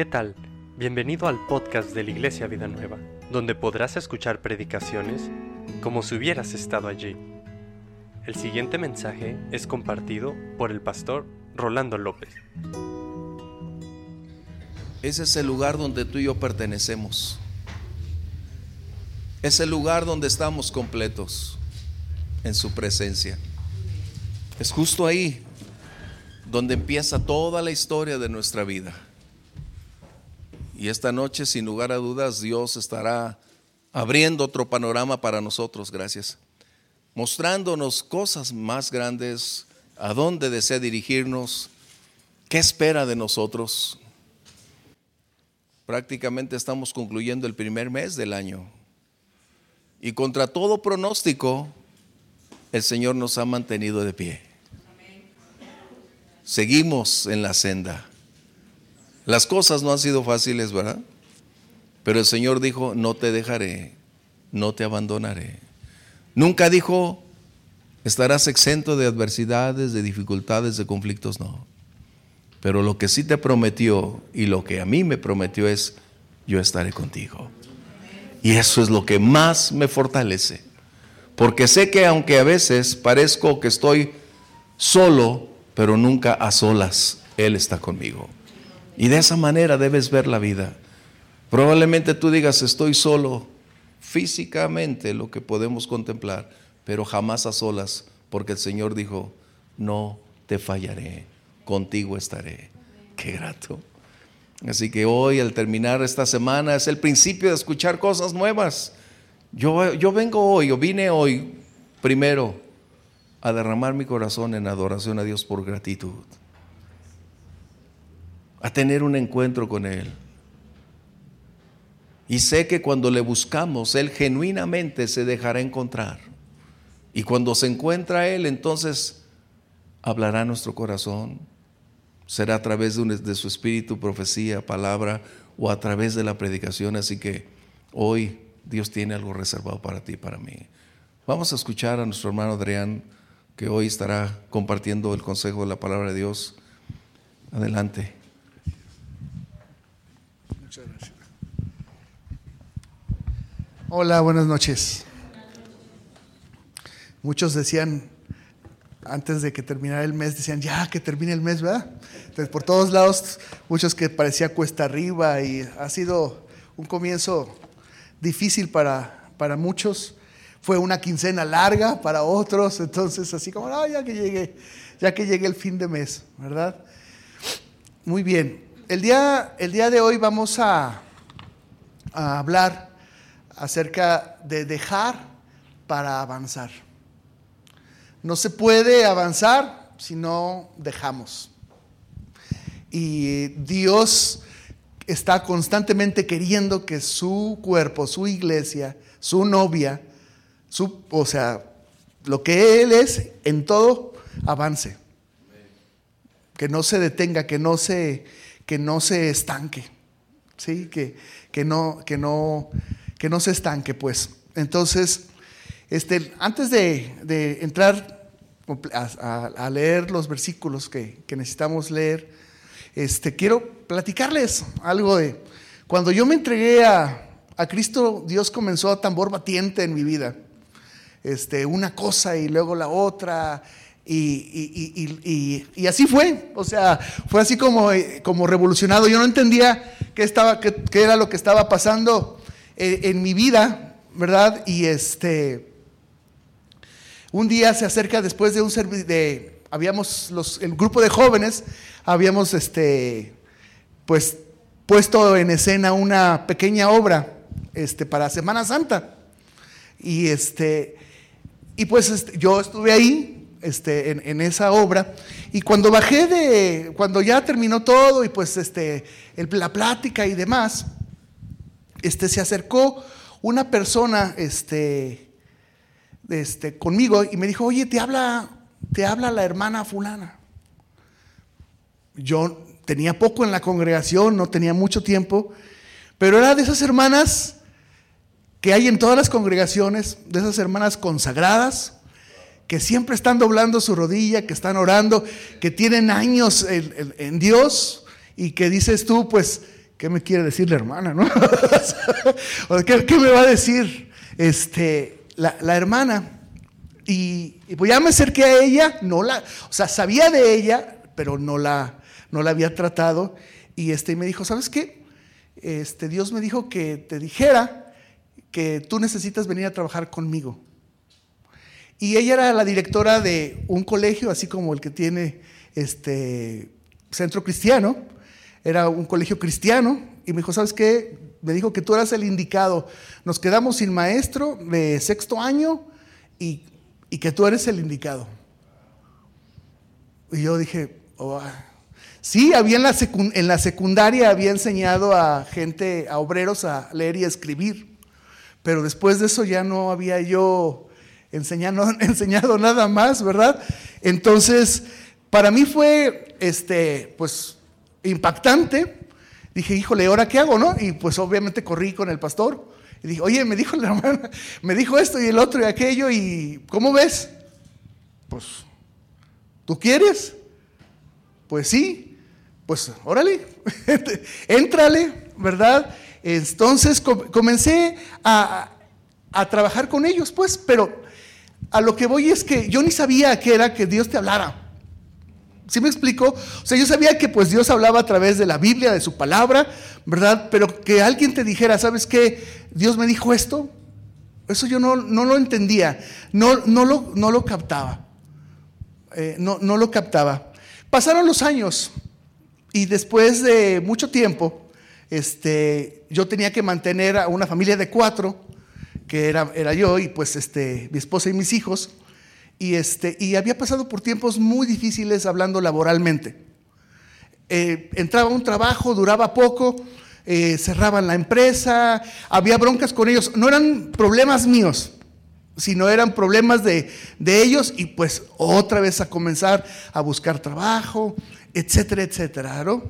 ¿Qué tal? Bienvenido al podcast de la Iglesia Vida Nueva, donde podrás escuchar predicaciones como si hubieras estado allí. El siguiente mensaje es compartido por el pastor Rolando López. Ese es el lugar donde tú y yo pertenecemos. Es el lugar donde estamos completos en su presencia. Es justo ahí donde empieza toda la historia de nuestra vida. Y esta noche, sin lugar a dudas, Dios estará abriendo otro panorama para nosotros, gracias. Mostrándonos cosas más grandes, a dónde desea dirigirnos, qué espera de nosotros. Prácticamente estamos concluyendo el primer mes del año. Y contra todo pronóstico, el Señor nos ha mantenido de pie. Seguimos en la senda. Las cosas no han sido fáciles, ¿verdad? Pero el Señor dijo, no te dejaré, no te abandonaré. Nunca dijo, estarás exento de adversidades, de dificultades, de conflictos, no. Pero lo que sí te prometió y lo que a mí me prometió es, yo estaré contigo. Y eso es lo que más me fortalece. Porque sé que aunque a veces parezco que estoy solo, pero nunca a solas, Él está conmigo. Y de esa manera debes ver la vida. Probablemente tú digas, estoy solo físicamente, lo que podemos contemplar, pero jamás a solas, porque el Señor dijo, no te fallaré, contigo estaré. Qué grato. Así que hoy, al terminar esta semana, es el principio de escuchar cosas nuevas. Yo, yo vengo hoy, o vine hoy, primero, a derramar mi corazón en adoración a Dios por gratitud, a tener un encuentro con Él. Y sé que cuando le buscamos, Él genuinamente se dejará encontrar. Y cuando se encuentra Él, entonces hablará nuestro corazón. Será a través de, su espíritu, profecía, palabra o a través de la predicación. Así que hoy Dios tiene algo reservado para ti y para mí. Vamos a escuchar a nuestro hermano Adrián, que hoy estará compartiendo el consejo de la palabra de Dios. Adelante. Muchas gracias. Hola, buenas noches. Muchos decían, antes de que terminara el mes, decían, ya que termine el mes, ¿verdad? Entonces, por todos lados, muchos que parecía cuesta arriba y ha sido un comienzo difícil para, para muchos. Fue una quincena larga para otros, entonces así como, ah, ya que llegue, ya que llegue el fin de mes, ¿verdad? Muy bien. El día, el día de hoy vamos a, a hablar acerca de dejar para avanzar. No se puede avanzar si no dejamos. Y Dios está constantemente queriendo que su cuerpo, su iglesia, su novia, su, o sea, lo que Él es en todo, avance. Que no se detenga, que no se, que no se estanque. ¿Sí? Que, que, no, que, no, que no se estanque, pues. Entonces, este, antes de, entrar a, leer los versículos que, que necesitamos leer, este, quiero platicarles algo de cuando yo me entregué a, a, Cristo, Dios comenzó a tambor batiente en mi vida. Este, una cosa y luego la otra. Y, y, y, y, así fue, o sea, fue así como, como revolucionado. Yo no entendía qué, estaba, qué, qué era lo que estaba pasando en, en mi vida, ¿verdad? Y este, un día se acerca después de un servicio, de, habíamos los, el grupo de jóvenes, habíamos este, pues puesto en escena una pequeña obra este, para Semana Santa. Y, este, y pues este, yo estuve ahí este, en, en, esa obra. Y cuando bajé de, cuando ya terminó todo y pues este, la plática y demás, este, se acercó una persona este, este, conmigo y me dijo, oye, te habla, te habla la hermana fulana. Yo tenía poco en la congregación, no tenía mucho tiempo, pero era de esas hermanas que hay en todas las congregaciones, de esas hermanas consagradas, que siempre están doblando su rodilla, que están orando, que tienen años en, en, en Dios y que dices tú, pues ¿qué me quiere decir la hermana? ¿no? ¿Qué, ¿Qué, me va a decir este, la, la hermana? Y, y, pues ya me acerqué a ella, no la, o sea, sabía de ella, pero no la, no la había tratado. Y este, me dijo, ¿sabes qué? Este, Dios me dijo que te dijera que tú necesitas venir a trabajar conmigo. Y ella era la directora de un colegio, así como el que tiene este centro cristiano. Era un colegio cristiano. Y me dijo, ¿sabes qué? Me dijo que tú eras el indicado. Nos quedamos sin maestro de sexto año y, y que tú eres el indicado. Y yo dije, oh, sí, había en la, en la secundaria había enseñado a gente, a obreros a leer y a escribir. Pero después de eso ya no había yo enseñado, enseñado nada más, ¿verdad? Entonces, para mí fue, este, pues, impactante. Dije, híjole, ¿ahora qué hago, no? Y pues obviamente corrí con el pastor. Y dije, oye, me dijo la hermana, me dijo esto y el otro y aquello, y ¿cómo ves? Pues, ¿tú quieres? Pues sí, pues órale, éntrale, ¿verdad? Entonces comencé a, a trabajar con ellos, pues, pero a lo que voy es que yo ni sabía que era que Dios te hablara. ¿Sí me explico? O sea, yo sabía que pues Dios hablaba a través de la Biblia, de su palabra, ¿verdad? Pero que alguien te dijera, ¿sabes qué? Dios me dijo esto. Eso yo no, no lo entendía, no, no, lo, no lo captaba. Eh, no, no lo captaba. Pasaron los años y después de mucho tiempo, este, yo tenía que mantener a una familia de cuatro que era, era yo y pues este, mi esposa y mis hijos, y, este, y había pasado por tiempos muy difíciles hablando laboralmente. Eh, entraba un trabajo, duraba poco, eh, cerraban la empresa, había broncas con ellos, no eran problemas míos, sino eran problemas de, de ellos y pues otra vez a comenzar a buscar trabajo, etcétera, etcétera, ¿no?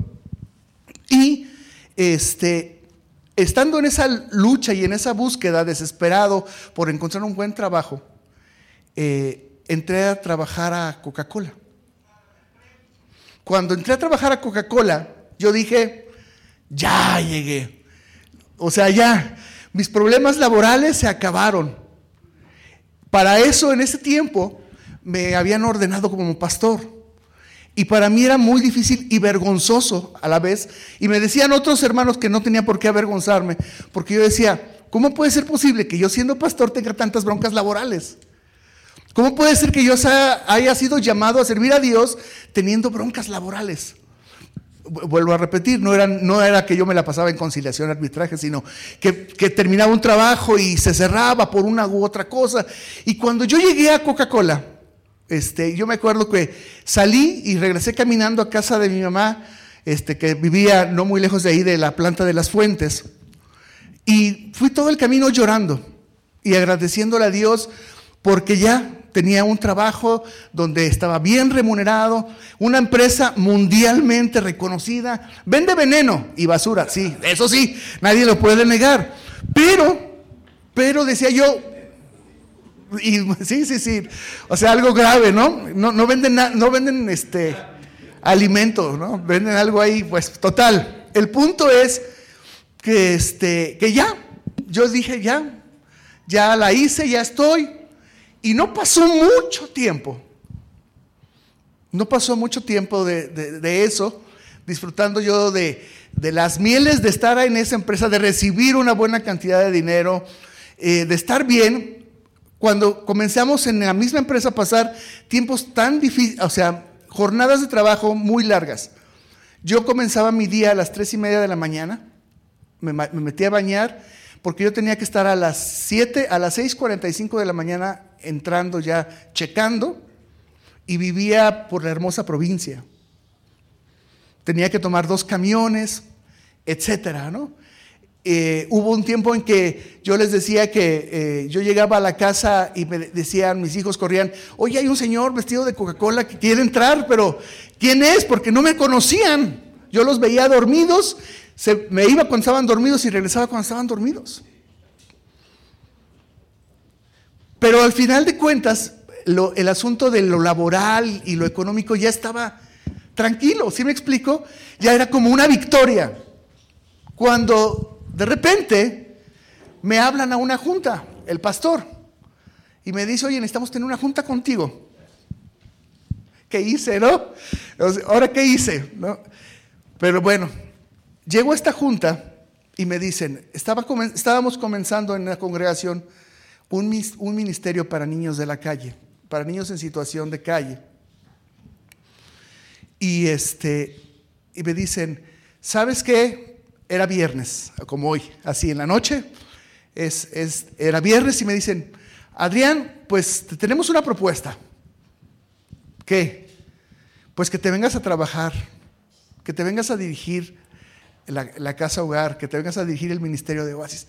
Y este, estando en esa lucha y en esa búsqueda desesperado por encontrar un buen trabajo, eh, entré a trabajar a Coca-Cola. Cuando entré a trabajar a Coca-Cola, yo dije, ya llegué. O sea, ya, mis problemas laborales se acabaron. Para eso, en ese tiempo, me habían ordenado como pastor. Y para mí era muy difícil y vergonzoso a la vez. Y me decían otros hermanos que no tenía por qué avergonzarme, porque yo decía, ¿cómo puede ser posible que yo siendo pastor tenga tantas broncas laborales? ¿Cómo puede ser que yo haya sido llamado a servir a Dios teniendo broncas laborales? Vuelvo a repetir, no era, que yo me la pasaba en conciliación, arbitraje, sino que, que terminaba un trabajo y se cerraba por una u otra cosa. Y cuando yo llegué a Coca-Cola, este, yo me acuerdo que salí y regresé caminando a casa de mi mamá, este, que vivía no muy lejos de ahí, de la planta de las fuentes. Y fui todo el camino llorando y agradeciéndole a Dios porque ya tenía un trabajo donde estaba bien remunerado, una empresa mundialmente reconocida, vende veneno y basura, sí, eso sí, nadie lo puede negar. Pero, pero decía yo, y, sí, sí, sí. O sea, algo grave, ¿no? No, no venden, no venden este, alimento, ¿no? Venden algo ahí, pues total. El punto es que, este, que ya, yo dije ya, ya la hice, ya estoy. Y no pasó mucho tiempo. No pasó mucho tiempo de, eso, disfrutando yo de, las mieles de estar en esa empresa, de recibir una buena cantidad de dinero, eh, de estar bien, cuando comenzamos en la misma empresa a pasar tiempos tan difíciles, o sea, jornadas de trabajo muy largas. Yo comenzaba mi día a las tres y media de la mañana, me, me metía a bañar, porque yo tenía que estar a las 7, a las 6.45 de la mañana entrando ya, checando, y vivía por la hermosa provincia. Tenía que tomar dos camiones, etcétera, ¿no? Eh, hubo un tiempo en que yo les decía que eh, yo llegaba a la casa y me decían, mis hijos corrían, oye, hay un señor vestido de Coca-Cola que quiere entrar, pero ¿quién es? Porque no me conocían. Yo los veía dormidos, se, me iba cuando estaban dormidos y regresaba cuando estaban dormidos. Pero al final de cuentas, el asunto de lo laboral y lo económico ya estaba tranquilo, ¿sí me explico? Ya era como una victoria cuando de repente me hablan a una junta, el pastor, y me dice, oye, necesitamos tener una junta contigo. ¿Qué hice, no? Ahora, ¿qué hice? ¿No? Pero bueno, llego a esta junta y me dicen, estaba, estábamos comenzando en la congregación un, un ministerio para niños de la calle, para niños en situación de calle. Y, este, y me dicen, ¿sabes qué? Era viernes, como hoy, así en la noche. Es, es, era viernes y me dicen, Adrián, pues tenemos una propuesta. ¿Qué? Pues que te vengas a trabajar, que te vengas a dirigir la, casa hogar, que te vengas a dirigir el ministerio de Oasis.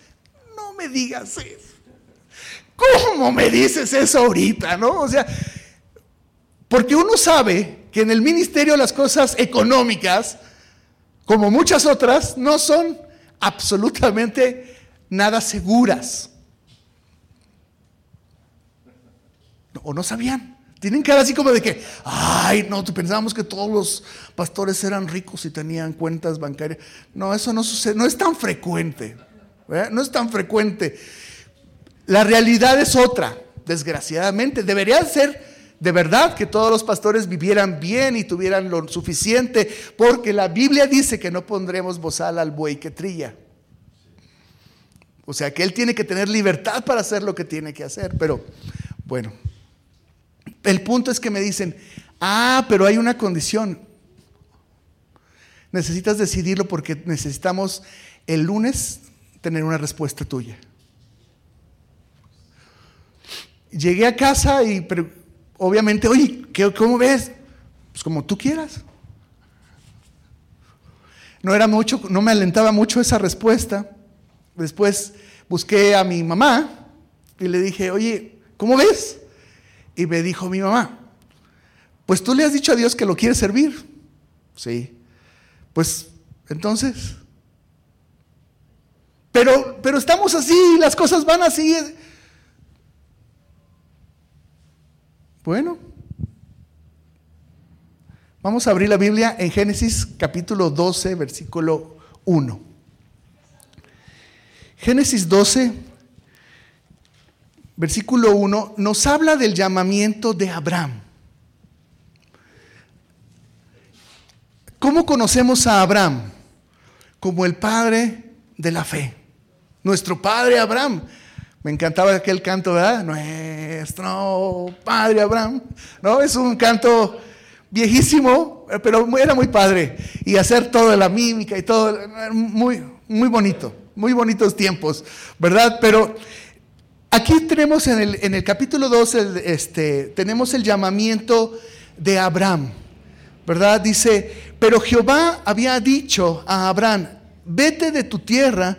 No me digas eso. ¿Cómo me dices eso ahorita, no? O sea, porque uno sabe que en el ministerio las cosas económicas, como muchas otras, no son absolutamente nada seguras. ¿O no sabían? Tienen cara así como de que, ay, no, pensábamos que todos los pastores eran ricos y tenían cuentas bancarias. No, eso no sucede, no es tan frecuente. No es tan frecuente. La realidad es otra, desgraciadamente. Debería ser de verdad que todos los pastores vivieran bien y tuvieran lo suficiente, porque la Biblia dice que no pondremos bozal al buey que trilla. O sea que él tiene que tener libertad para hacer lo que tiene que hacer. Pero bueno, el punto es que me dicen, ah, pero hay una condición. Necesitas decidirlo porque necesitamos el lunes tener una respuesta tuya. Llegué a casa y obviamente, oye, ¿cómo ves? Pues como tú quieras. No era mucho, no me alentaba mucho esa respuesta. Después busqué a mi mamá y le dije, oye, ¿cómo ves? Y me dijo mi mamá, pues tú le has dicho a Dios que lo quieres servir. Sí. Pues entonces, pero, pero estamos así, las cosas van así. Bueno, vamos a abrir la Biblia en Génesis capítulo 12, versículo 1. Génesis 12, versículo 1, nos habla del llamamiento de Abraham. ¿Cómo conocemos a Abraham? Como el padre de la fe. Nuestro padre Abraham. Me encantaba aquel canto, ¿verdad? Nuestro padre Abraham. ¿No? Es un canto viejísimo, pero era muy padre. Y hacer toda la mímica y todo, muy, muy bonito, muy bonitos tiempos, ¿verdad? Pero Aquí tenemos en el, en el capítulo 12, este, tenemos el llamamiento de Abraham, ¿verdad? Dice, pero Jehová había dicho a Abraham, vete de tu tierra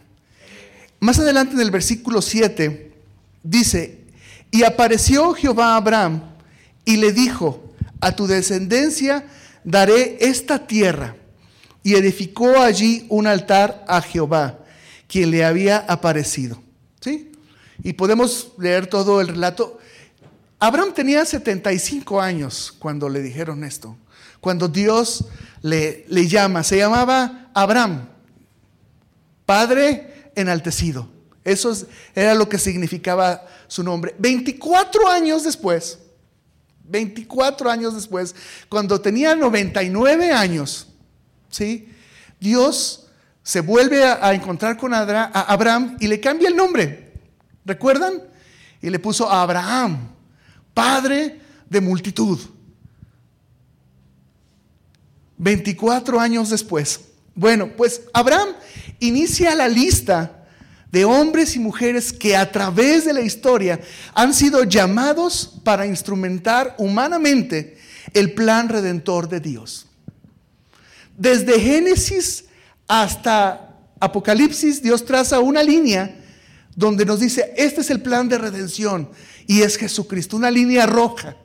Más adelante en el versículo 7 dice, y apareció Jehová a Abraham y le dijo, a tu descendencia daré esta tierra. Y edificó allí un altar a Jehová, quien le había aparecido. ¿Sí? Y podemos leer todo el relato. Abraham tenía 75 años cuando le dijeron esto, cuando Dios le, le llama. Se llamaba Abraham, Padre enaltecido. Eso era lo que significaba su nombre. 24 años después, 24 años después, cuando tenía 99 años, ¿sí? Dios se vuelve a, encontrar con Abraham y le cambia el nombre. ¿Recuerdan? Y le puso a Abraham, padre de multitud. 24 años después. Bueno, pues Abraham inicia la lista de hombres y mujeres que a través de la historia han sido llamados para instrumentar humanamente el plan redentor de Dios. Desde Génesis hasta Apocalipsis, Dios traza una línea donde nos dice, este es el plan de redención y es Jesucristo, una línea roja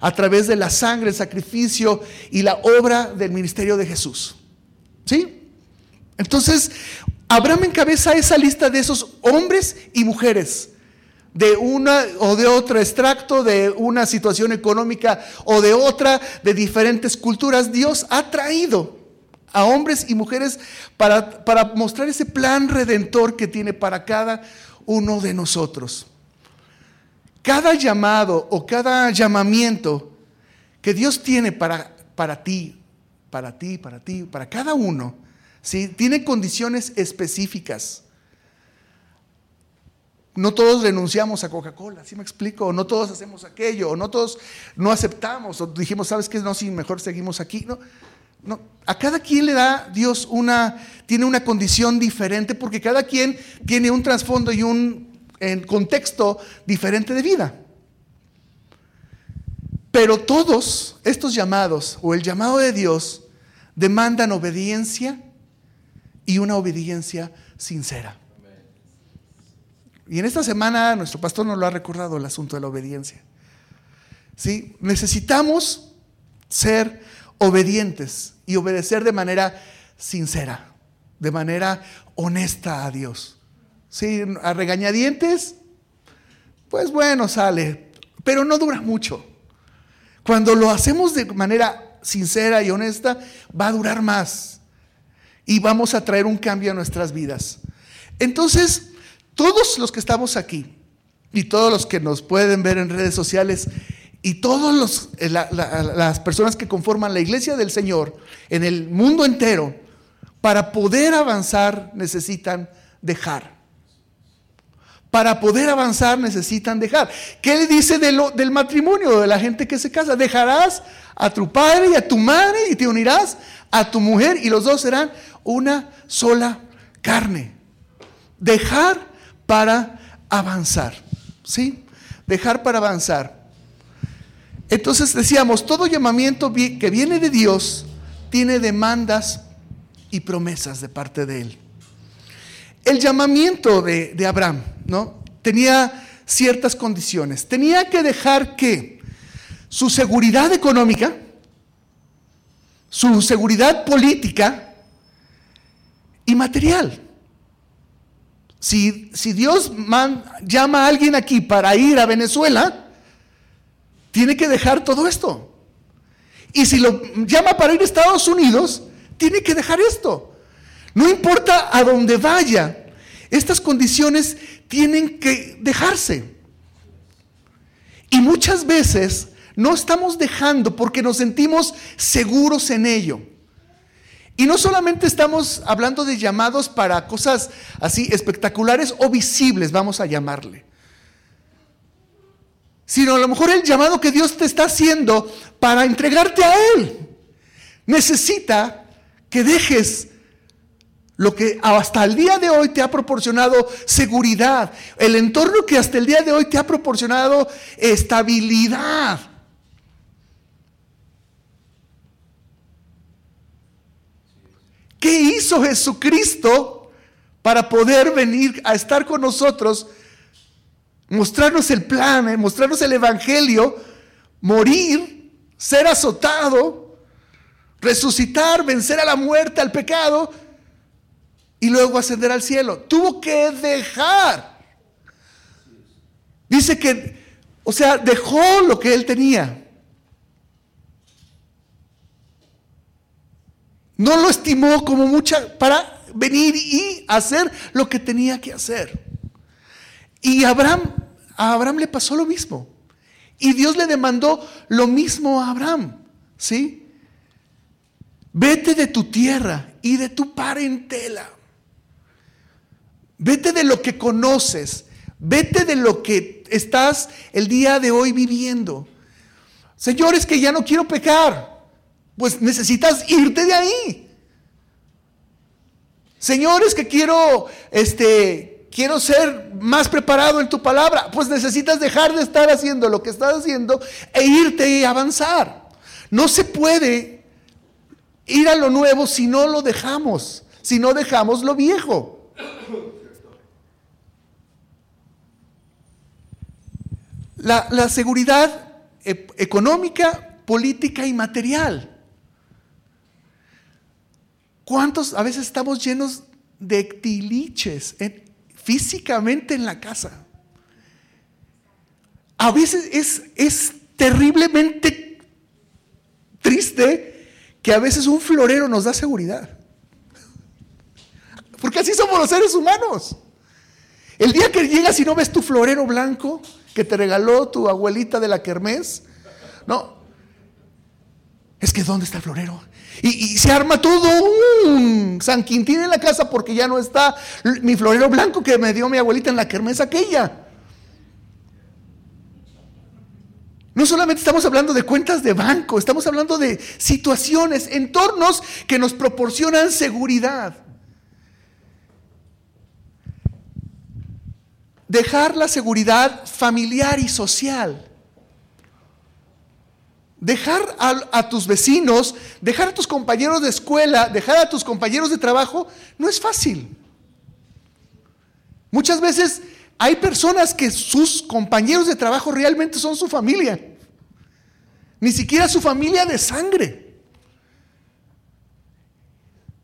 a través de la sangre, el sacrificio y la obra del ministerio de Jesús. ¿Sí? Entonces, Abraham encabeza esa lista de esos hombres y mujeres de una o de otro extracto, de una situación económica o de otra, de diferentes culturas. Dios ha traído a hombres y mujeres para, para mostrar ese plan redentor que tiene para cada uno de nosotros. Cada llamado o cada llamamiento que Dios tiene para, para ti, para ti, para ti, para cada uno, ¿sí? tiene condiciones específicas. No todos renunciamos a Coca-Cola, ¿sí me explico? No todos hacemos aquello, o no todos no aceptamos, o dijimos, ¿sabes qué? No, sí, mejor seguimos aquí. No. A cada quien le da Dios una, tiene una condición diferente, porque cada quien tiene un trasfondo y un contexto diferente de vida. Pero todos estos llamados, o el llamado de Dios, demandan obediencia y una obediencia sincera. Y en esta semana nuestro pastor nos lo ha recordado el asunto de la obediencia. ¿Sí? Necesitamos ser obedientes y obedecer de manera sincera, de manera honesta a Dios. ¿Sí? A regañadientes, pues bueno, sale, pero no dura mucho. Cuando lo hacemos de manera sincera y honesta, va a durar más y vamos a traer un cambio a nuestras vidas. Entonces, todos los que estamos aquí y todos los que nos pueden ver en redes sociales y todas eh, las personas que conforman la iglesia del Señor en el mundo entero, para poder avanzar necesitan dejar. Para poder avanzar necesitan dejar. ¿Qué le dice del matrimonio, de la gente que se casa? Dejarás a tu padre y a tu madre y te unirás a tu mujer y los dos serán una sola carne. Dejar para avanzar. ¿Sí? Dejar para avanzar. Entonces decíamos, todo llamamiento que viene de Dios tiene demandas y promesas de parte de Él. El llamamiento de, de Abraham, ¿no? Tenía ciertas condiciones. Tenía que dejar que su seguridad económica, su seguridad política material. Si, Dios llama a alguien aquí para ir a Venezuela, tiene que dejar todo esto. Y si lo llama para ir a Estados Unidos, tiene que dejar esto. No importa a dónde vaya, estas condiciones tienen que dejarse. Y muchas veces no estamos dejando porque nos sentimos seguros en ello. Y no solamente estamos hablando de llamados para cosas así espectaculares o visibles, vamos a llamarle. Sino a lo mejor el llamado que Dios te está haciendo para entregarte a Él. Necesita que dejes lo que hasta el día de hoy te ha proporcionado seguridad, el entorno que hasta el día de hoy te ha proporcionado estabilidad. ¿Qué hizo Jesucristo para poder venir a estar con nosotros? Mostrarnos el plan, eh, mostrarnos el Evangelio, morir, ser azotado, resucitar, vencer a la muerte, al pecado y luego ascender al cielo. Tuvo que dejar. Dice que, o sea, dejó lo que él tenía. No lo estimó como mucha para venir y hacer lo que tenía que hacer. Y Abraham, a Abraham le pasó lo mismo. Y Dios le demandó lo mismo a Abraham, ¿sí? Vete de tu tierra y de tu parentela. Vete de lo que conoces. Vete de lo que estás el día de hoy viviendo. Señores, que ya no quiero pecar pues necesitas irte de ahí. Señores, que quiero, este, quiero ser más preparado en tu palabra, pues necesitas dejar de estar haciendo lo que estás haciendo e irte y avanzar. No se puede ir a lo nuevo si no lo dejamos, si no dejamos lo viejo. La, la seguridad e- económica, política y material. ¿Cuántos a veces estamos llenos de tiliches en- físicamente en la casa? A veces es, es terriblemente triste que a veces un florero nos da seguridad. Porque así somos los seres humanos. El día que llegas y no ves tu florero blanco que te regaló tu abuelita de la kermés, no. Es que ¿dónde está el florero? Y, se arma todo un San Quintín en la casa porque ya no está mi florero blanco que me dio mi abuelita en la kermés aquella. No solamente estamos hablando de cuentas de banco, estamos hablando de situaciones, entornos que nos proporcionan seguridad. Dejar la seguridad familiar y social. Dejar a, tus vecinos, dejar a tus compañeros de escuela, dejar a tus compañeros de trabajo, no es fácil. Muchas veces hay personas que sus compañeros de trabajo realmente son su familia. Ni siquiera su familia de sangre.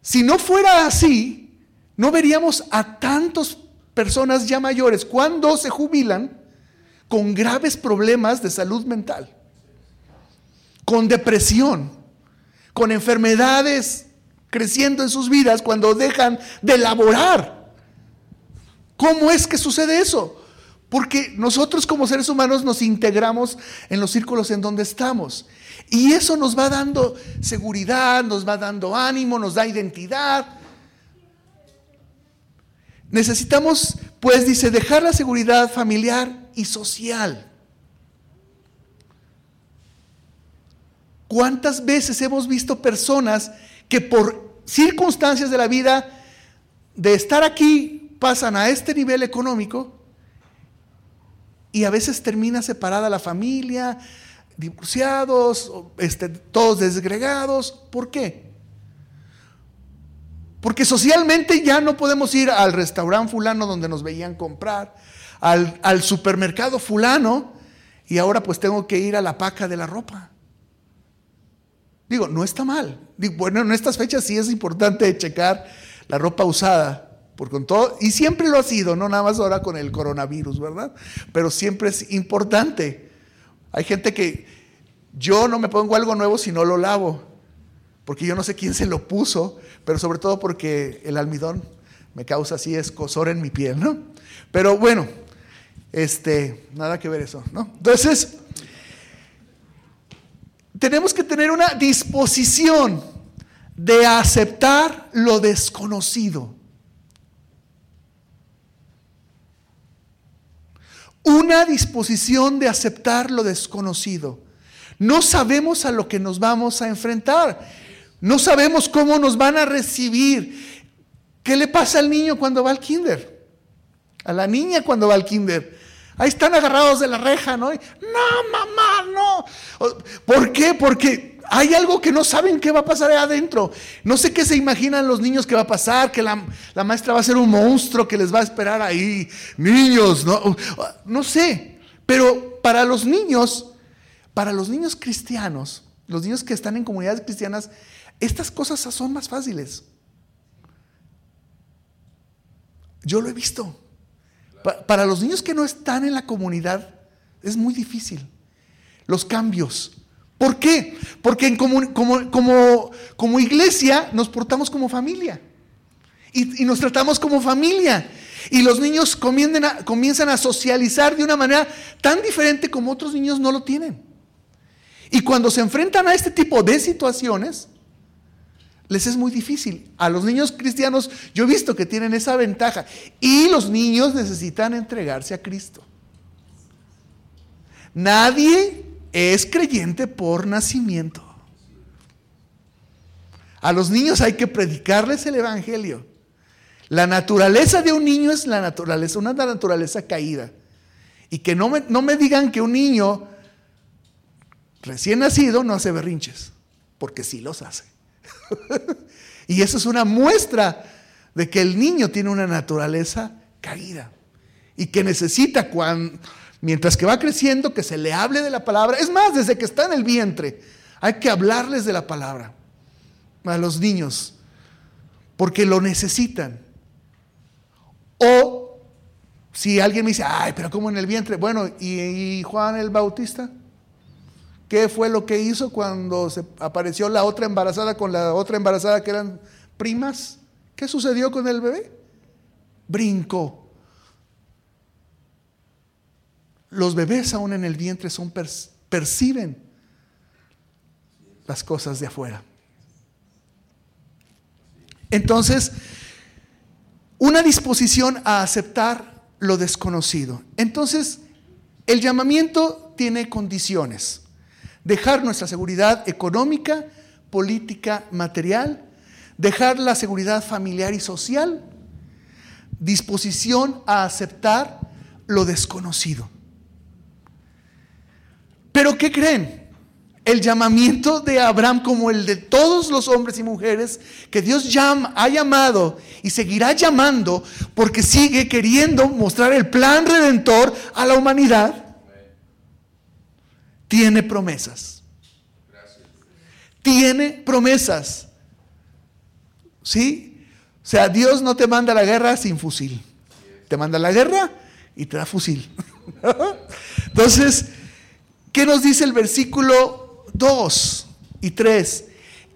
Si no fuera así, no veríamos a tantas personas ya mayores cuando se jubilan con graves problemas de salud mental, con depresión, con enfermedades creciendo en sus vidas cuando dejan de laborar. ¿Cómo es que sucede eso? Porque nosotros como seres humanos nos integramos en los círculos en donde estamos. Y eso nos va dando seguridad, nos va dando ánimo, nos da identidad. Necesitamos, pues dice, dejar la seguridad familiar y social. ¿Cuántas veces hemos visto personas que por circunstancias de la vida, de estar aquí, pasan a este nivel económico y a veces termina separada la familia, divorciados, este, todos desgregados. ¿Por qué? Porque socialmente ya no podemos ir al restaurante fulano donde nos veían comprar, al, al supermercado fulano, y ahora pues tengo que ir a la paca de la ropa. Digo, no está mal. Digo, bueno, en estas fechas sí es importante checar la ropa usada, por con todo, y siempre lo ha sido, no nada más ahora con el coronavirus, ¿verdad? Pero siempre es importante. Hay gente que yo no me pongo algo nuevo si no lo lavo, porque yo no sé quién se lo puso, pero sobre todo porque el almidón me causa así escosor en mi piel, ¿no? Pero bueno, este, nada que ver eso, ¿no? Entonces, tenemos que tener una disposición de aceptar lo desconocido. Una disposición de aceptar lo desconocido. No sabemos a lo que nos vamos a enfrentar. No sabemos cómo nos van a recibir. ¿Qué le pasa al niño cuando va al kinder? A la niña cuando va al kinder. Ahí están agarrados de la reja, ¿no? No, mamá, no. ¿Por qué? Porque hay algo que no saben qué va a pasar ahí adentro. No sé qué se imaginan los niños que va a pasar, que la, la maestra va a ser un monstruo que les va a esperar ahí. Niños, no, no sé. Pero para los niños, para los niños cristianos, los niños que están en comunidades cristianas, estas cosas son más fáciles. Yo lo he visto. Pa para los niños que no están en la comunidad es muy difícil. Los cambios. ¿Por qué? Porque en como, como, como, iglesia nos portamos como familia. Y, nos tratamos como familia. Y los niños comienzan a socializar de una manera tan diferente como otros niños no lo tienen. Y cuando se enfrentan a este tipo de situaciones, les es muy difícil. A los niños cristianos yo he visto que tienen esa ventaja. Y los niños necesitan entregarse a Cristo. Nadie es creyente por nacimiento. A los niños hay que predicarles el Evangelio. La naturaleza de un niño es la naturaleza, una naturaleza caída. Y que no me, no me digan que un niño recién nacido no hace berrinches, porque sí los hace. y eso es una muestra de que el niño tiene una naturaleza caída y que necesita cuando, mientras que va creciendo que se le hable de la palabra. Es más, desde que está en el vientre hay que hablarles de la palabra a los niños porque lo necesitan. O si alguien me dice, ay, pero ¿cómo en el vientre? Bueno, ¿y, Juan el Bautista? ¿Qué fue lo que hizo cuando se apareció la otra embarazada con la otra embarazada que eran primas? ¿Qué sucedió con el bebé? Brincó. Los bebés aún en el vientre son perciben las cosas de afuera. Entonces, una disposición a aceptar lo desconocido. Entonces, el llamamiento tiene condiciones. Dejar nuestra seguridad económica, política, material, dejar la seguridad familiar y social, disposición a aceptar lo desconocido. Pero ¿qué creen? El llamamiento de Abraham como el de todos los hombres y mujeres que Dios llama, ha llamado y seguirá llamando porque sigue queriendo mostrar el plan redentor a la humanidad, tiene promesas. Tiene promesas. ¿Sí? O sea, Dios no te manda la guerra sin fusil. Te manda la guerra y te da fusil. Entonces, ¿qué nos dice el versículo 2 y 3.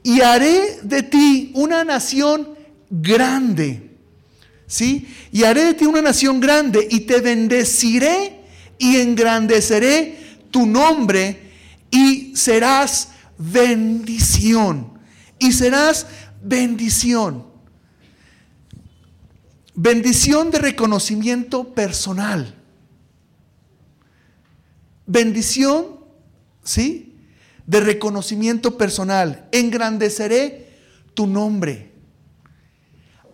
Y haré de ti una nación grande. ¿Sí? Y haré de ti una nación grande y te bendeciré y engrandeceré tu nombre y serás bendición. Y serás bendición. Bendición de reconocimiento personal. Bendición, ¿sí? de reconocimiento personal. Engrandeceré tu nombre.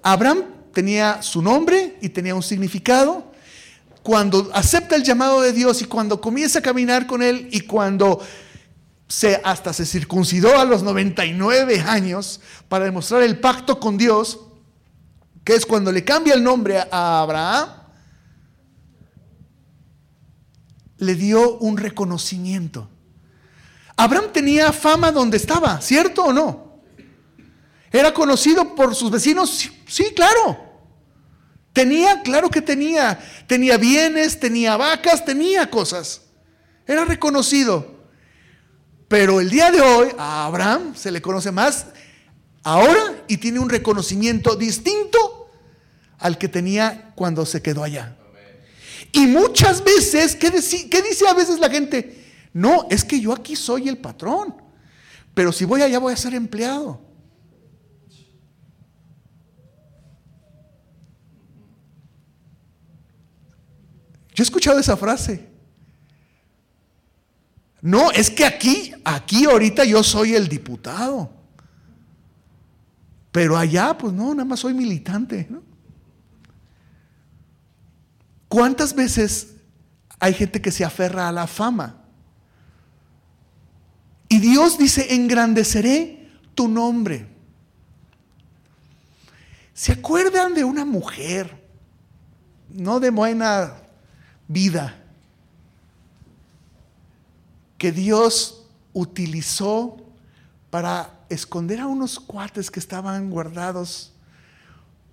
Abraham tenía su nombre y tenía un significado. Cuando acepta el llamado de Dios y cuando comienza a caminar con él y cuando se, hasta se circuncidó a los 99 años para demostrar el pacto con Dios, que es cuando le cambia el nombre a Abraham, le dio un reconocimiento. Abraham tenía fama donde estaba, ¿cierto o no? ¿Era conocido por sus vecinos? Sí, claro. Tenía, claro que tenía. Tenía bienes, tenía vacas, tenía cosas. Era reconocido. Pero el día de hoy a Abraham se le conoce más ahora y tiene un reconocimiento distinto al que tenía cuando se quedó allá. Y muchas veces, ¿qué, ¿qué dice a veces la gente? No, es que yo aquí soy el patrón. Pero si voy allá voy a ser empleado. Yo he escuchado esa frase. No, es que aquí, aquí ahorita yo soy el diputado. Pero allá, pues no, nada más soy militante. ¿Cuántas veces hay gente que se aferra a la fama? Y Dios dice, engrandeceré tu nombre. ¿Se acuerdan de una mujer, no de buena vida, que Dios utilizó para esconder a unos cuates que estaban guardados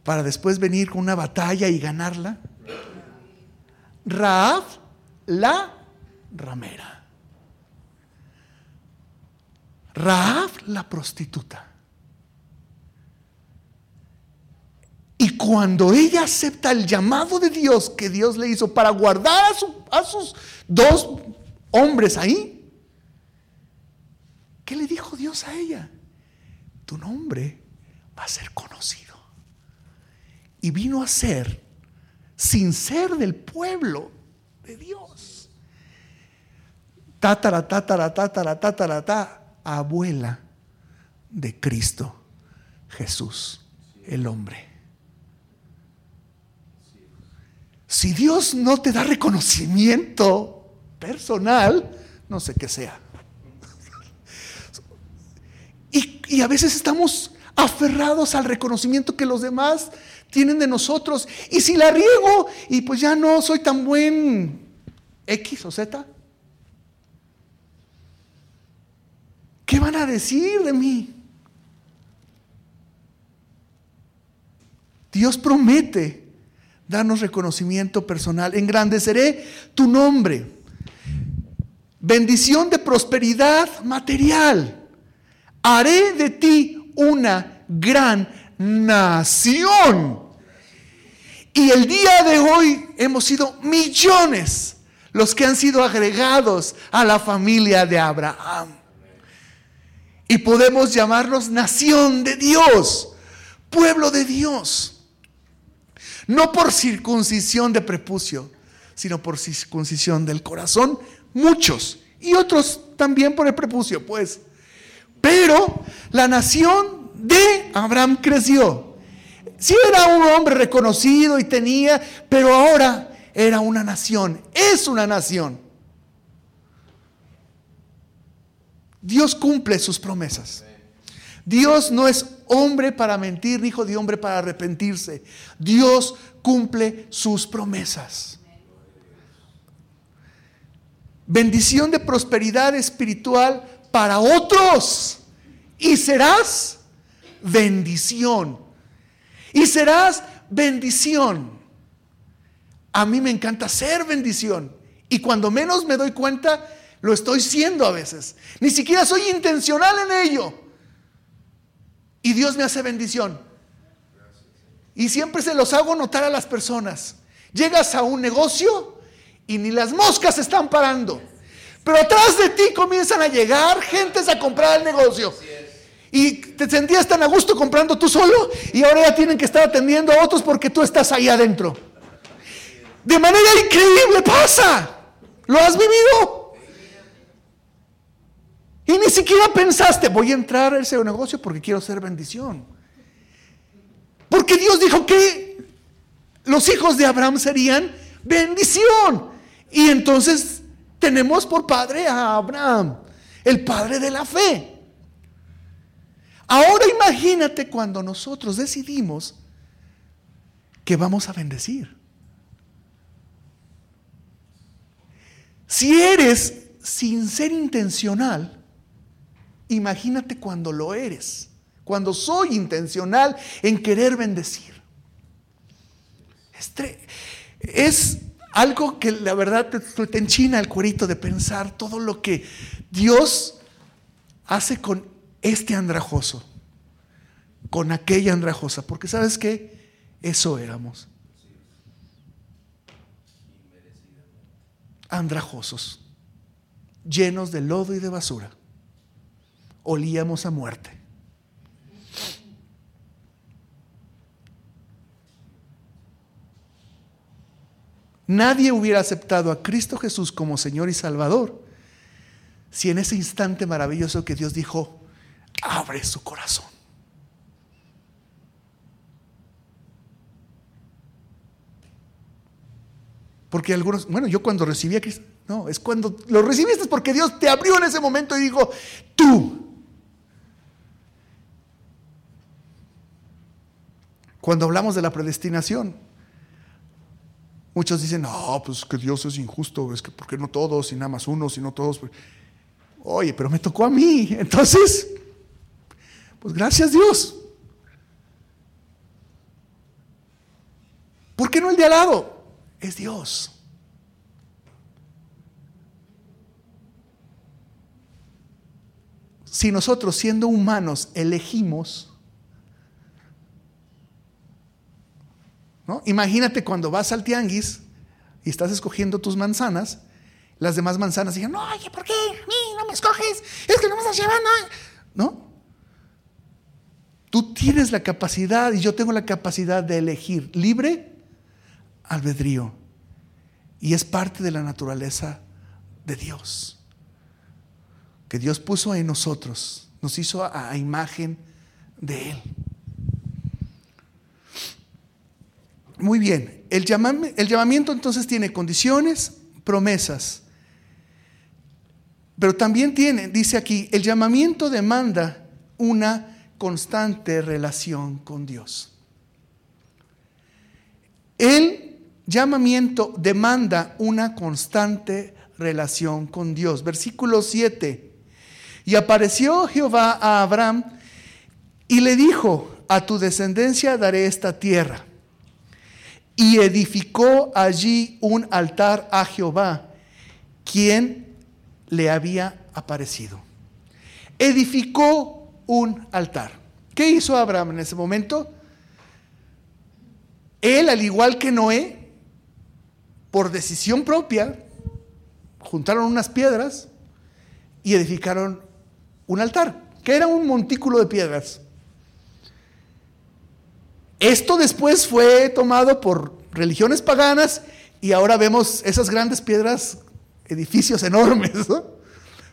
para después venir con una batalla y ganarla? Raab, la ramera. Raab la prostituta. Y cuando ella acepta el llamado de Dios que Dios le hizo para guardar a, sus dos hombres ahí, ¿qué le dijo Dios a ella? Tu nombre va a ser conocido. Y vino a ser, sin ser del pueblo de Dios. Tatara, tatara, tatara, tatara, abuela de Cristo Jesús, el hombre. Si Dios no te da reconocimiento personal, no sé qué sea. Y, y, a veces estamos aferrados al reconocimiento que los demás tienen de nosotros. Y si la riego y pues ya no soy tan buen X o Z, ¿qué van a decir de mí? Dios promete darnos reconocimiento personal. Engrandeceré tu nombre. Bendición de prosperidad material. Haré de ti una gran nación. Y el día de hoy hemos sido millones los que han sido agregados a la familia de Abraham. Y podemos llamarnos nación de Dios, pueblo de Dios. No por circuncisión de prepucio, sino por circuncisión del corazón, muchos. Y otros también por el prepucio, pues. Pero la nación de Abraham creció. Sí era un hombre reconocido y tenía, pero ahora era una nación, es una nación. Dios cumple sus promesas. Dios no es hombre para mentir, hijo de hombre para arrepentirse. Dios cumple sus promesas. Bendición de prosperidad espiritual para otros. Y serás bendición. Y serás bendición. A mí me encanta ser bendición. Y cuando menos me doy cuenta, lo estoy siendo a veces. Ni siquiera soy intencional en ello. Y Dios me hace bendición. Y siempre se los hago notar a las personas. Llegas a un negocio y ni las moscas están parando. Pero atrás de ti comienzan a llegar gentes a comprar el negocio. Y te sentías tan a gusto comprando tú solo y ahora ya tienen que estar atendiendo a otros porque tú estás ahí adentro. De manera increíble pasa. ¿Lo has vivido? Y ni siquiera pensaste, voy a entrar a ese negocio porque quiero ser bendición. Porque Dios dijo que los hijos de Abraham serían bendición. Y entonces tenemos por padre a Abraham, el padre de la fe. Ahora imagínate cuando nosotros decidimos que vamos a bendecir. Si eres sin ser intencional, Imagínate cuando lo eres, cuando soy intencional en querer bendecir. Es algo que la verdad te, enchina el cuerito de pensar todo lo que Dios hace con este andrajoso, con aquella andrajosa, porque sabes que eso éramos. Andrajosos, llenos de lodo y de basura olíamos a muerte. Nadie hubiera aceptado a Cristo Jesús como Señor y Salvador si en ese instante maravilloso que Dios dijo, abre su corazón. Porque algunos, bueno, yo cuando recibí a Cristo, no, es cuando lo recibiste porque Dios te abrió en ese momento y dijo, tú Cuando hablamos de la predestinación, muchos dicen, no, pues que Dios es injusto, es que ¿por qué no todos y nada más unos y no todos? Oye, pero me tocó a mí, entonces, pues gracias Dios. ¿Por qué no el de al lado? Es Dios. Si nosotros siendo humanos elegimos Imagínate cuando vas al tianguis y estás escogiendo tus manzanas, las demás manzanas digan, no, oye, ¿por qué? mí no me escoges, es que no me estás llevando. ¿No? Tú tienes la capacidad y yo tengo la capacidad de elegir libre albedrío. Y es parte de la naturaleza de Dios. Que Dios puso en nosotros, nos hizo a imagen de Él. Muy bien, el, llamamiento entonces tiene condiciones, promesas, pero también tiene, dice aquí, el llamamiento demanda una constante relación con Dios. llamamiento demanda una constante relación con Dios. Versículo 7. Y apareció Jehová a Abraham y le dijo, a tu descendencia daré esta tierra. Y edificó allí un altar a Jehová, quien le había aparecido. Edificó un altar. ¿Qué hizo Abraham en ese momento? Él, al igual que Noé, por decisión propia, juntaron unas piedras y edificaron un altar, que era un montículo de piedras. Esto después fue tomado por religiones paganas y ahora vemos esas grandes piedras, edificios enormes.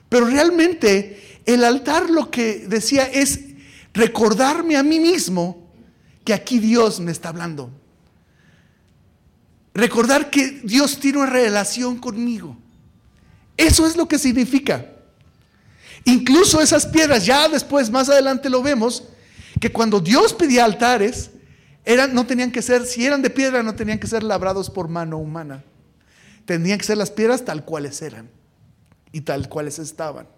Pero realmente el altar lo que decía es recordarme a mí mismo que aquí Dios me está hablando. Recordar que Dios tiene una relación conmigo. Eso es lo que significa. Incluso esas piedras, ya después, más adelante lo vemos, que cuando Dios pedía altares, no tenían que ser, si eran de piedra, no tenían que ser labrados por mano humana. Tenían que ser las piedras tal cuales eran y tal cuales estaban.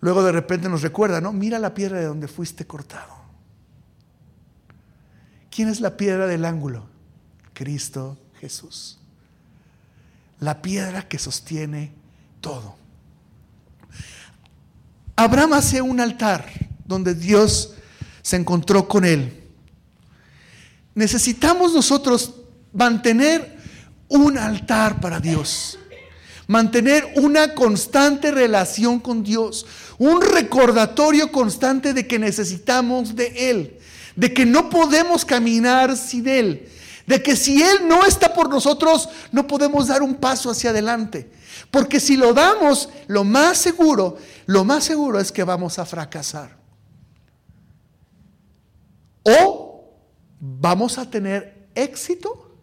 Luego de repente nos recuerda, ¿no? Mira la piedra de donde fuiste cortado. ¿Quién es la piedra del ángulo? Cristo Jesús la piedra que sostiene todo. Abraham hace un altar donde Dios se encontró con él. Necesitamos nosotros mantener un altar para Dios, mantener una constante relación con Dios, un recordatorio constante de que necesitamos de Él, de que no podemos caminar sin Él, de que si Él no está por nosotros, no podemos dar un paso hacia adelante. Porque si lo damos, lo más seguro, lo más seguro es que vamos a fracasar. O vamos a tener éxito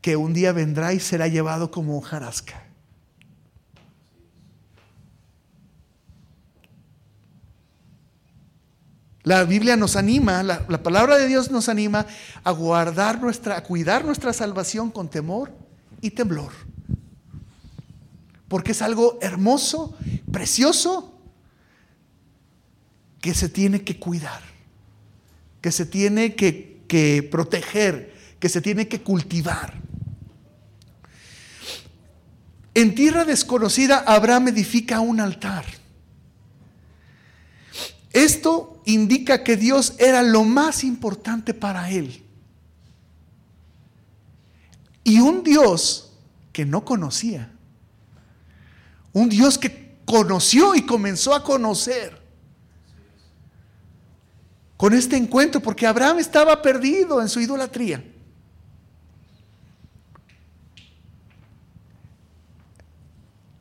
que un día vendrá y será llevado como hojarasca. La Biblia nos anima, la, palabra de Dios nos anima a guardar nuestra, a cuidar nuestra salvación con temor y temblor. Porque es algo hermoso, precioso, que se tiene que cuidar, que se tiene que, que proteger, que se tiene que cultivar. En tierra desconocida, Abraham edifica un altar. Esto indica que Dios era lo más importante para él. Y un Dios que no conocía. Un Dios que conoció y comenzó a conocer. Con este encuentro, porque Abraham estaba perdido en su idolatría.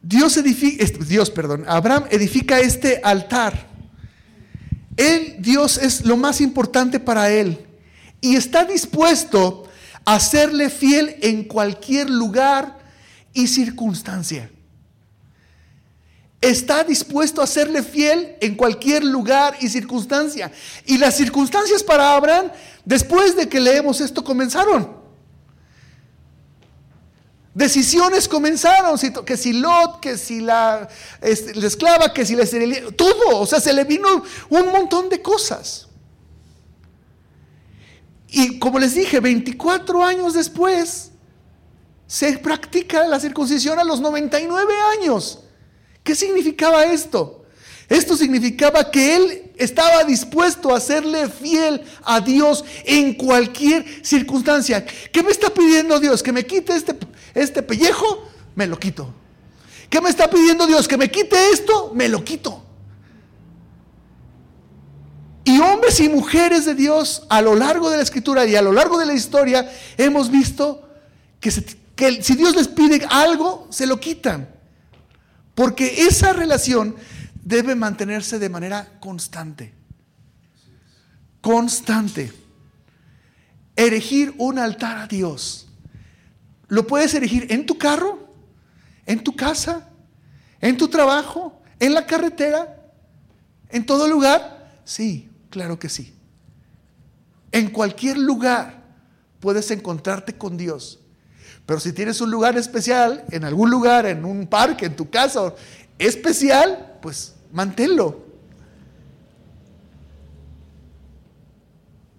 Dios edifica, Dios, perdón, Abraham edifica este altar él, Dios, es lo más importante para él. Y está dispuesto a serle fiel en cualquier lugar y circunstancia. Está dispuesto a serle fiel en cualquier lugar y circunstancia. Y las circunstancias para Abraham, después de que leemos esto, comenzaron. Decisiones comenzaron, que si Lot, que si la, la esclava, que si la todo, o sea, se le vino un montón de cosas. Y como les dije, 24 años después, se practica la circuncisión a los 99 años. ¿Qué significaba esto? Esto significaba que él estaba dispuesto a serle fiel a Dios en cualquier circunstancia. ¿Qué me está pidiendo Dios? Que me quite este este pellejo, me lo quito. ¿Qué me está pidiendo Dios? Que me quite esto, me lo quito. Y hombres y mujeres de Dios a lo largo de la escritura y a lo largo de la historia hemos visto que, que si Dios les pide algo, se lo quitan. Porque esa relación debe mantenerse de manera constante. Constante. Erigir un altar a Dios lo puedes elegir en tu carro, en tu casa, en tu trabajo, en la carretera, en todo lugar. Sí, claro que sí. En cualquier lugar puedes encontrarte con Dios. Pero si tienes un lugar especial, en algún lugar, en un parque, en tu casa, especial, pues manténlo.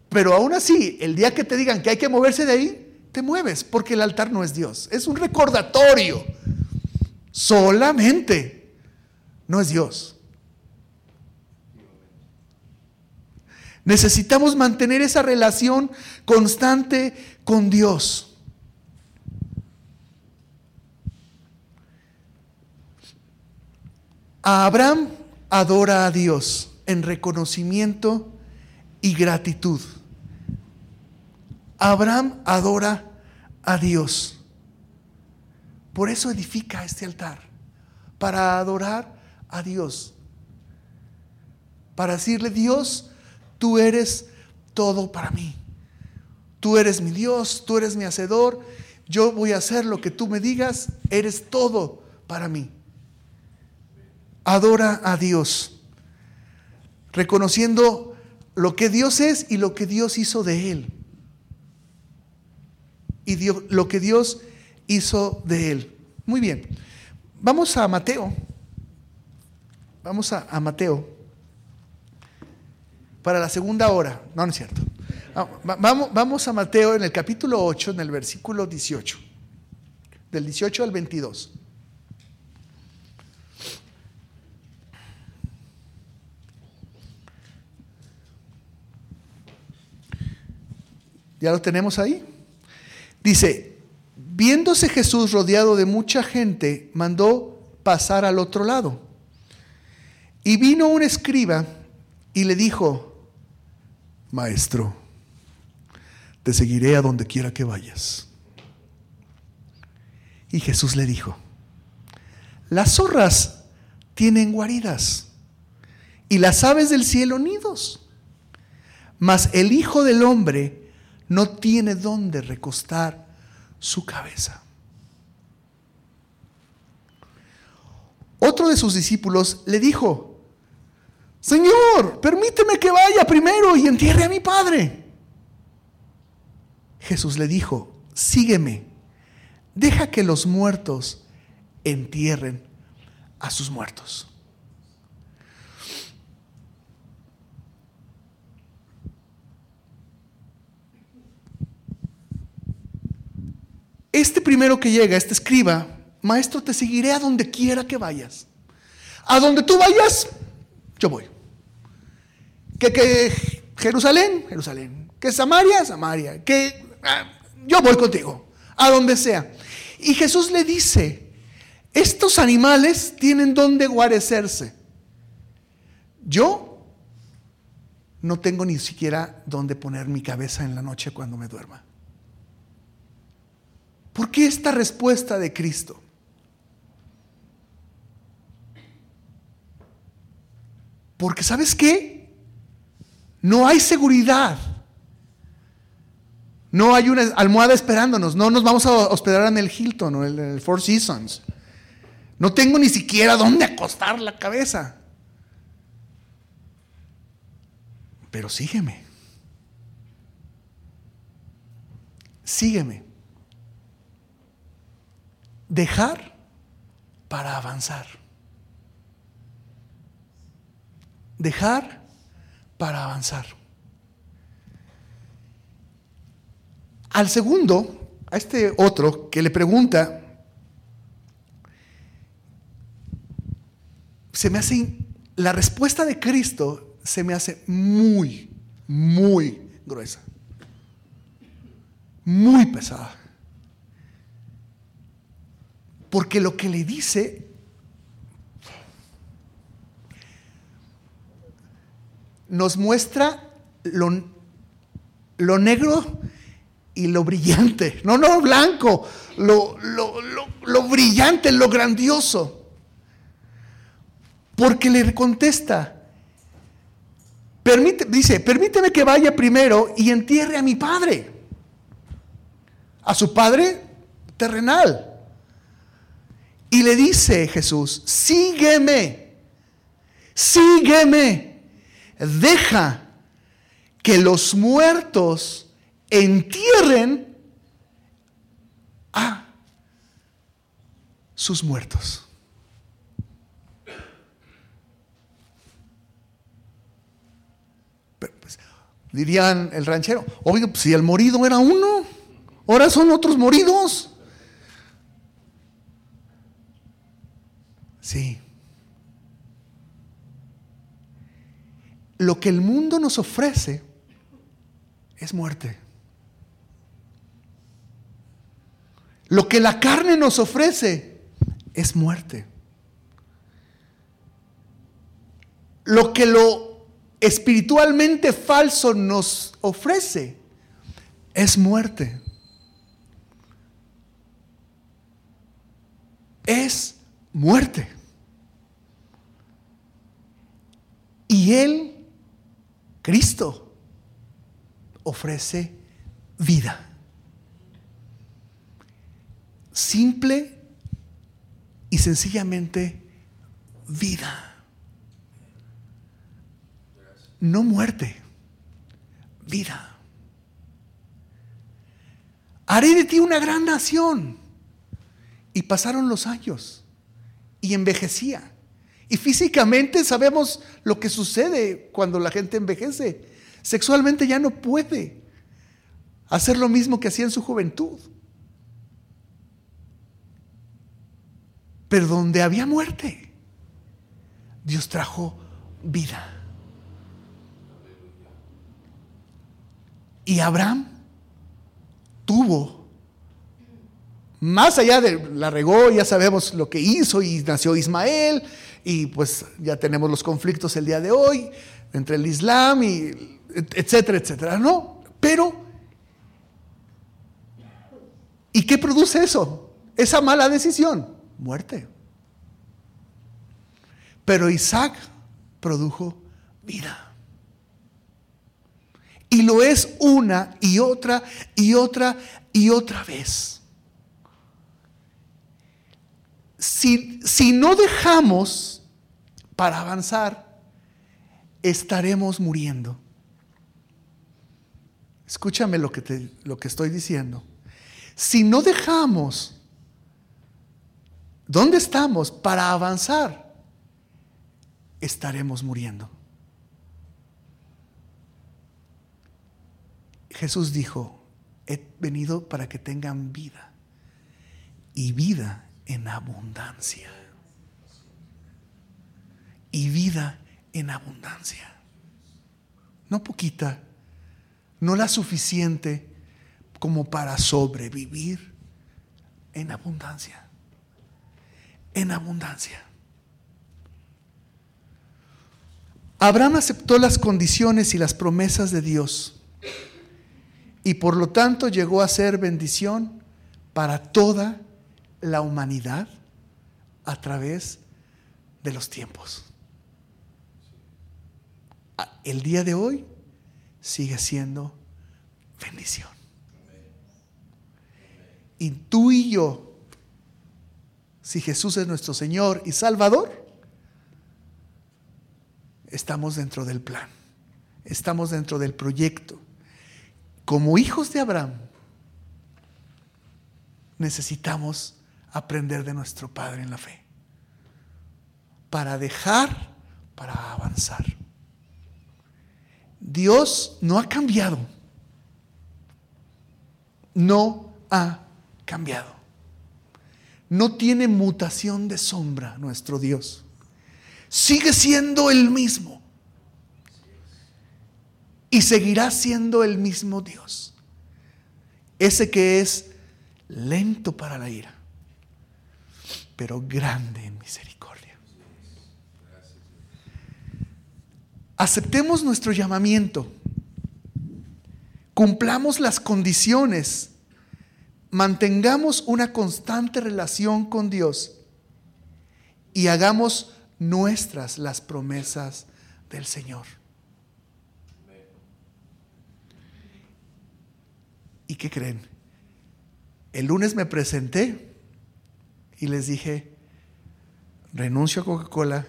Pero aún así, el día que te digan que hay que moverse de ahí, te mueves, porque el altar no es Dios. Es un recordatorio. Solamente. No es Dios. Necesitamos mantener esa relación constante con Dios. Abraham adora a Dios en reconocimiento y gratitud. Abraham adora a Dios. Por eso edifica este altar, para adorar a Dios. Para decirle, Dios, tú eres todo para mí. Tú eres mi Dios, tú eres mi hacedor. Yo voy a hacer lo que tú me digas, eres todo para mí adora a Dios, reconociendo lo que Dios es y lo que Dios hizo de él. Y lo que Dios hizo de él. Muy bien. Vamos a Mateo. Vamos a, a Mateo. Para la segunda hora. No, no es cierto. Ah, vamos, vamos a Mateo en el capítulo 8, en el versículo 18. Del 18 al 22. ¿Ya lo tenemos ahí? Dice, viéndose Jesús rodeado de mucha gente, mandó pasar al otro lado. Y vino un escriba y le dijo, Maestro, te seguiré a donde quiera que vayas. Y Jesús le dijo, las zorras tienen guaridas y las aves del cielo nidos, mas el Hijo del Hombre no tiene dónde recostar su cabeza. Otro de sus discípulos le dijo, Señor, permíteme que vaya primero y entierre a mi padre. Jesús le dijo, sígueme, deja que los muertos entierren a sus muertos. Este primero que llega, este escriba, maestro, te seguiré a donde quiera que vayas. A donde tú vayas, yo voy. Que, que Jerusalén, Jerusalén. Que Samaria, Samaria. Que ah, yo voy contigo. A donde sea. Y Jesús le dice, estos animales tienen donde guarecerse. Yo no tengo ni siquiera donde poner mi cabeza en la noche cuando me duerma. ¿Por qué esta respuesta de Cristo? Porque sabes qué? No hay seguridad. No hay una almohada esperándonos. No nos vamos a hospedar en el Hilton o en el Four Seasons. No tengo ni siquiera dónde acostar la cabeza. Pero sígueme. Sígueme dejar para avanzar. Dejar para avanzar. Al segundo, a este otro que le pregunta, se me hace, la respuesta de Cristo se me hace muy, muy gruesa, muy pesada. Porque lo que le dice nos muestra lo, lo, negro y lo brillante. No, no, blanco. Lo, lo, lo, brillante, lo grandioso. Porque le contesta, permite, dice, permíteme que vaya primero y entierre a mi padre. A su padre terrenal. Y le dice Jesús, sígueme, sígueme, deja que los muertos entierren a sus muertos. Pero, pues, dirían el ranchero, oye, pues, si el morido era uno, ahora son otros moridos. Sí. Lo que el mundo nos ofrece es muerte. Lo que la carne nos ofrece es muerte. Lo que lo espiritualmente falso nos ofrece es muerte. Es muerte. Y Él, Cristo, ofrece vida. Simple y sencillamente vida. No muerte, vida. Haré de ti una gran nación. Y pasaron los años y envejecía. Y físicamente sabemos lo que sucede cuando la gente envejece. Sexualmente ya no puede hacer lo mismo que hacía en su juventud. Pero donde había muerte, Dios trajo vida. Y Abraham tuvo, más allá de la regó, ya sabemos lo que hizo y nació Ismael, y pues ya tenemos los conflictos el día de hoy entre el Islam y etcétera, etcétera, ¿no? Pero, ¿y qué produce eso? Esa mala decisión, muerte. Pero Isaac produjo vida. Y lo es una y otra y otra y otra vez. Si, si no dejamos para avanzar, estaremos muriendo. Escúchame lo que, te, lo que estoy diciendo. Si no dejamos dónde estamos para avanzar, estaremos muriendo. Jesús dijo, he venido para que tengan vida y vida en abundancia. Y vida en abundancia. No poquita, no la suficiente como para sobrevivir en abundancia. En abundancia. Abraham aceptó las condiciones y las promesas de Dios y por lo tanto llegó a ser bendición para toda la humanidad a través de los tiempos. El día de hoy sigue siendo bendición. Y tú y yo, si Jesús es nuestro Señor y Salvador, estamos dentro del plan, estamos dentro del proyecto. Como hijos de Abraham, necesitamos aprender de nuestro Padre en la fe para dejar, para avanzar. Dios no ha cambiado. No ha cambiado. No tiene mutación de sombra nuestro Dios. Sigue siendo el mismo. Y seguirá siendo el mismo Dios. Ese que es lento para la ira, pero grande en misericordia. Aceptemos nuestro llamamiento. Cumplamos las condiciones. Mantengamos una constante relación con Dios y hagamos nuestras las promesas del Señor. ¿Y qué creen? El lunes me presenté y les dije, renuncio a Coca-Cola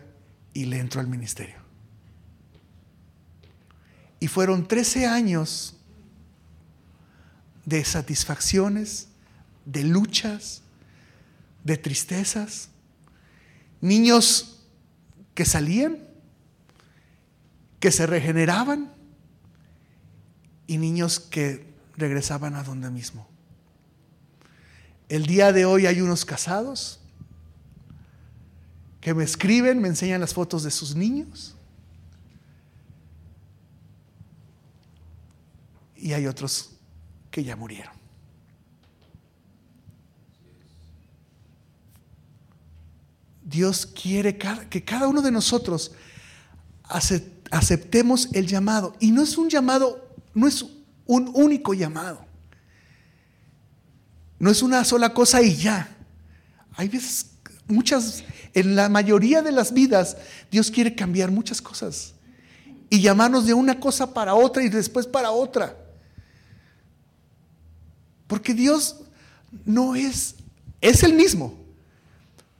y le entro al ministerio. Y fueron 13 años de satisfacciones, de luchas, de tristezas. Niños que salían, que se regeneraban y niños que regresaban a donde mismo. El día de hoy hay unos casados que me escriben, me enseñan las fotos de sus niños. Y hay otros que ya murieron. Dios quiere que cada uno de nosotros aceptemos el llamado. Y no es un llamado, no es un único llamado. No es una sola cosa y ya. Hay veces, muchas, en la mayoría de las vidas, Dios quiere cambiar muchas cosas y llamarnos de una cosa para otra y después para otra. Porque Dios no es, es el mismo,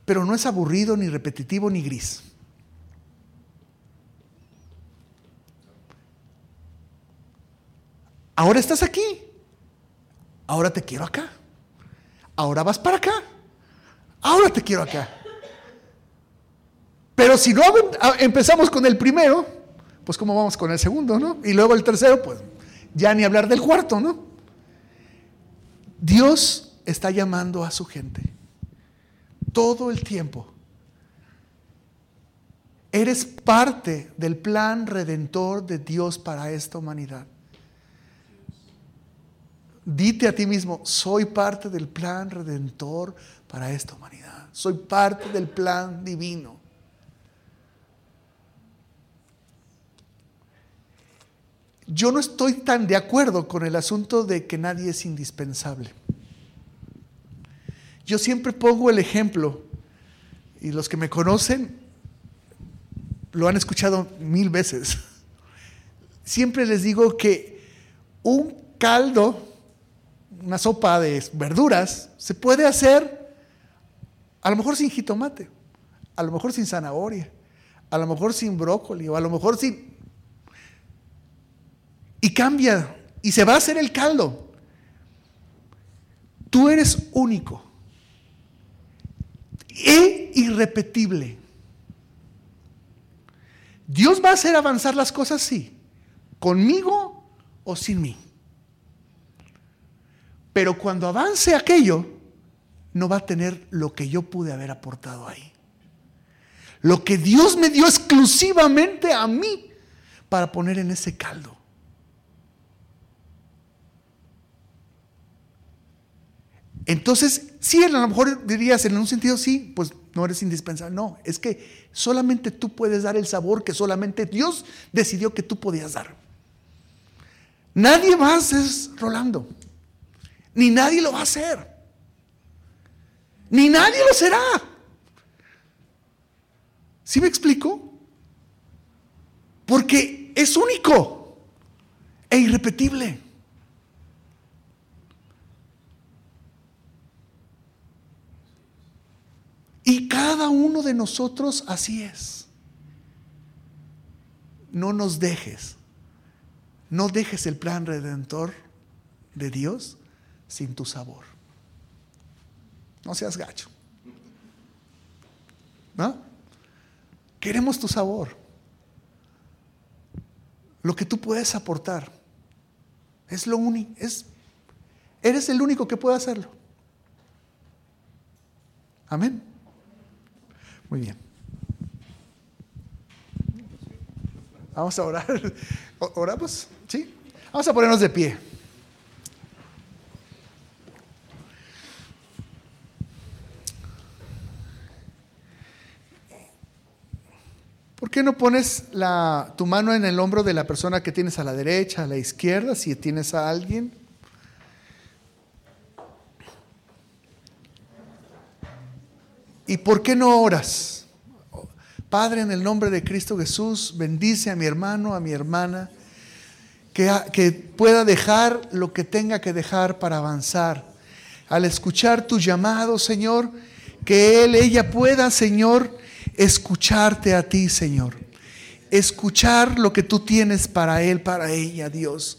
pero no es aburrido, ni repetitivo, ni gris. Ahora estás aquí, ahora te quiero acá, ahora vas para acá, ahora te quiero acá. Pero si no empezamos con el primero, pues cómo vamos con el segundo, ¿no? Y luego el tercero, pues ya ni hablar del cuarto, ¿no? Dios está llamando a su gente todo el tiempo. Eres parte del plan redentor de Dios para esta humanidad. Dite a ti mismo, soy parte del plan redentor para esta humanidad. Soy parte del plan divino. Yo no estoy tan de acuerdo con el asunto de que nadie es indispensable. Yo siempre pongo el ejemplo, y los que me conocen lo han escuchado mil veces. Siempre les digo que un caldo, una sopa de verduras, se puede hacer a lo mejor sin jitomate, a lo mejor sin zanahoria, a lo mejor sin brócoli, o a lo mejor sin y cambia y se va a hacer el caldo. Tú eres único e irrepetible. Dios va a hacer avanzar las cosas, sí, conmigo o sin mí. Pero cuando avance aquello, no va a tener lo que yo pude haber aportado ahí. Lo que Dios me dio exclusivamente a mí para poner en ese caldo. Entonces, sí, a lo mejor dirías en un sentido, sí, pues no eres indispensable. No, es que solamente tú puedes dar el sabor que solamente Dios decidió que tú podías dar. Nadie más es Rolando. Ni nadie lo va a hacer. Ni nadie lo será. ¿Sí me explico? Porque es único e irrepetible. Y cada uno de nosotros así es. No nos dejes. No dejes el plan redentor de Dios sin tu sabor. No seas gacho. ¿No? Queremos tu sabor. Lo que tú puedes aportar. Es lo único. Es, eres el único que puede hacerlo. Amén. Muy bien. Vamos a orar. ¿Oramos? ¿Sí? Vamos a ponernos de pie. Qué no pones la, tu mano en el hombro de la persona que tienes a la derecha, a la izquierda, si tienes a alguien? ¿Y por qué no oras? Padre, en el nombre de Cristo Jesús, bendice a mi hermano, a mi hermana, que, que pueda dejar lo que tenga que dejar para avanzar. Al escuchar tu llamado, Señor, que él, ella pueda, Señor, escucharte a ti, Señor. escuchar lo que tú tienes para él, para ella, Dios.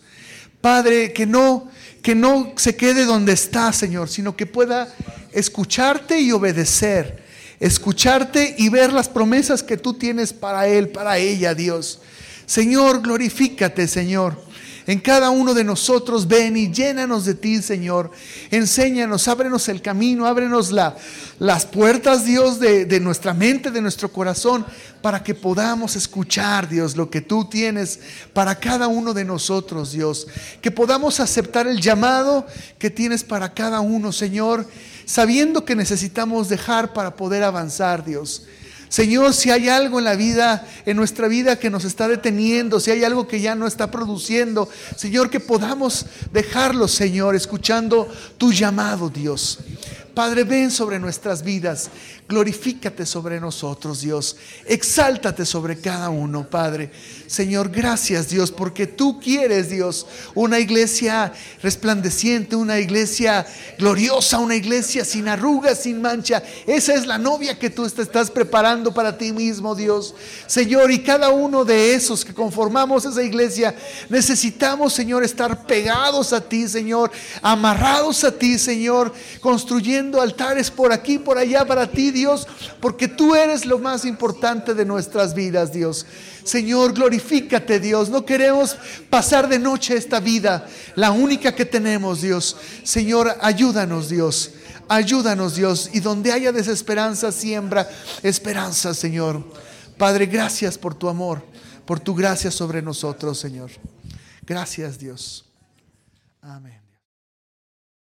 Padre, que no que no se quede donde está, Señor, sino que pueda escucharte y obedecer, escucharte y ver las promesas que tú tienes para él, para ella, Dios. Señor, glorifícate, Señor en cada uno de nosotros. Ven y llénanos de ti, Señor. Enséñanos, ábrenos el camino, ábrenos la, las puertas, Dios, de, de nuestra mente, de nuestro corazón, para que podamos escuchar, Dios, lo que tú tienes para cada uno de nosotros, Dios. Que podamos aceptar el llamado que tienes para cada uno, Señor, sabiendo que necesitamos dejar para poder avanzar, Dios. Señor, si hay algo en la vida, en nuestra vida que nos está deteniendo, si hay algo que ya no está produciendo, Señor, que podamos dejarlo, Señor, escuchando tu llamado, Dios. Padre, ven sobre nuestras vidas. Glorifícate sobre nosotros, Dios. Exáltate sobre cada uno, Padre. Señor, gracias, Dios, porque tú quieres, Dios, una iglesia resplandeciente, una iglesia gloriosa, una iglesia sin arrugas, sin mancha. Esa es la novia que tú te estás preparando para ti mismo, Dios. Señor, y cada uno de esos que conformamos esa iglesia, necesitamos, Señor, estar pegados a ti, Señor, amarrados a ti, Señor, altares por aquí, por allá para ti, Dios, porque tú eres lo más importante de nuestras vidas, Dios. Señor, glorifícate, Dios. No queremos pasar de noche esta vida, la única que tenemos, Dios. Señor, ayúdanos, Dios. Ayúdanos, Dios. Y donde haya desesperanza, siembra esperanza, Señor. Padre, gracias por tu amor, por tu gracia sobre nosotros, Señor. Gracias, Dios. Amén.